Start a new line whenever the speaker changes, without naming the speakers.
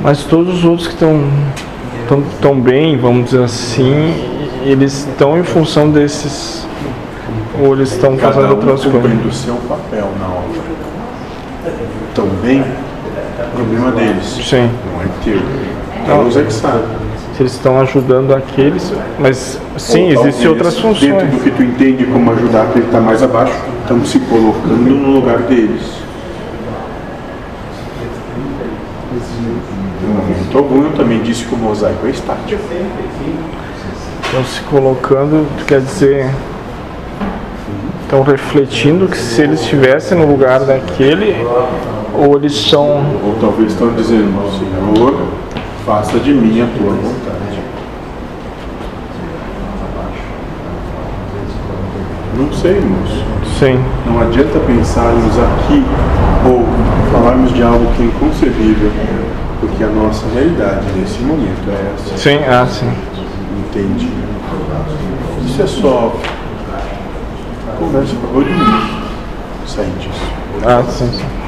Mas todos os outros que estão tão, tão bem, vamos dizer assim, eles estão em função desses. Ou eles estão fazendo
um
outras coisas.
cumprindo o seu papel na obra. Estão bem, problema deles.
Sim.
Não é teu. Deus é que sabe.
Se eles estão ajudando aqueles. Mas sim,
Ou
existem outras
Dentro
funções.
do que tu entende como ajudar aquele que está mais abaixo, estamos se colocando no lugar deles. No momento algum, eu também disse que o mosaico é estático.
Estão se colocando, quer dizer. Estão refletindo que se eles estivessem no lugar daquele, ou eles são.
Ou talvez estão dizendo, Senhor, faça de mim a tua vontade. Não sei, moço.
Sim,
Não adianta pensarmos aqui ou falarmos de algo que é inconcebível, porque a nossa realidade nesse momento é essa.
sim, ah, sim.
Entende? Isso é só conversa para dois minutos. Sair disso.
Ah, sim, sim.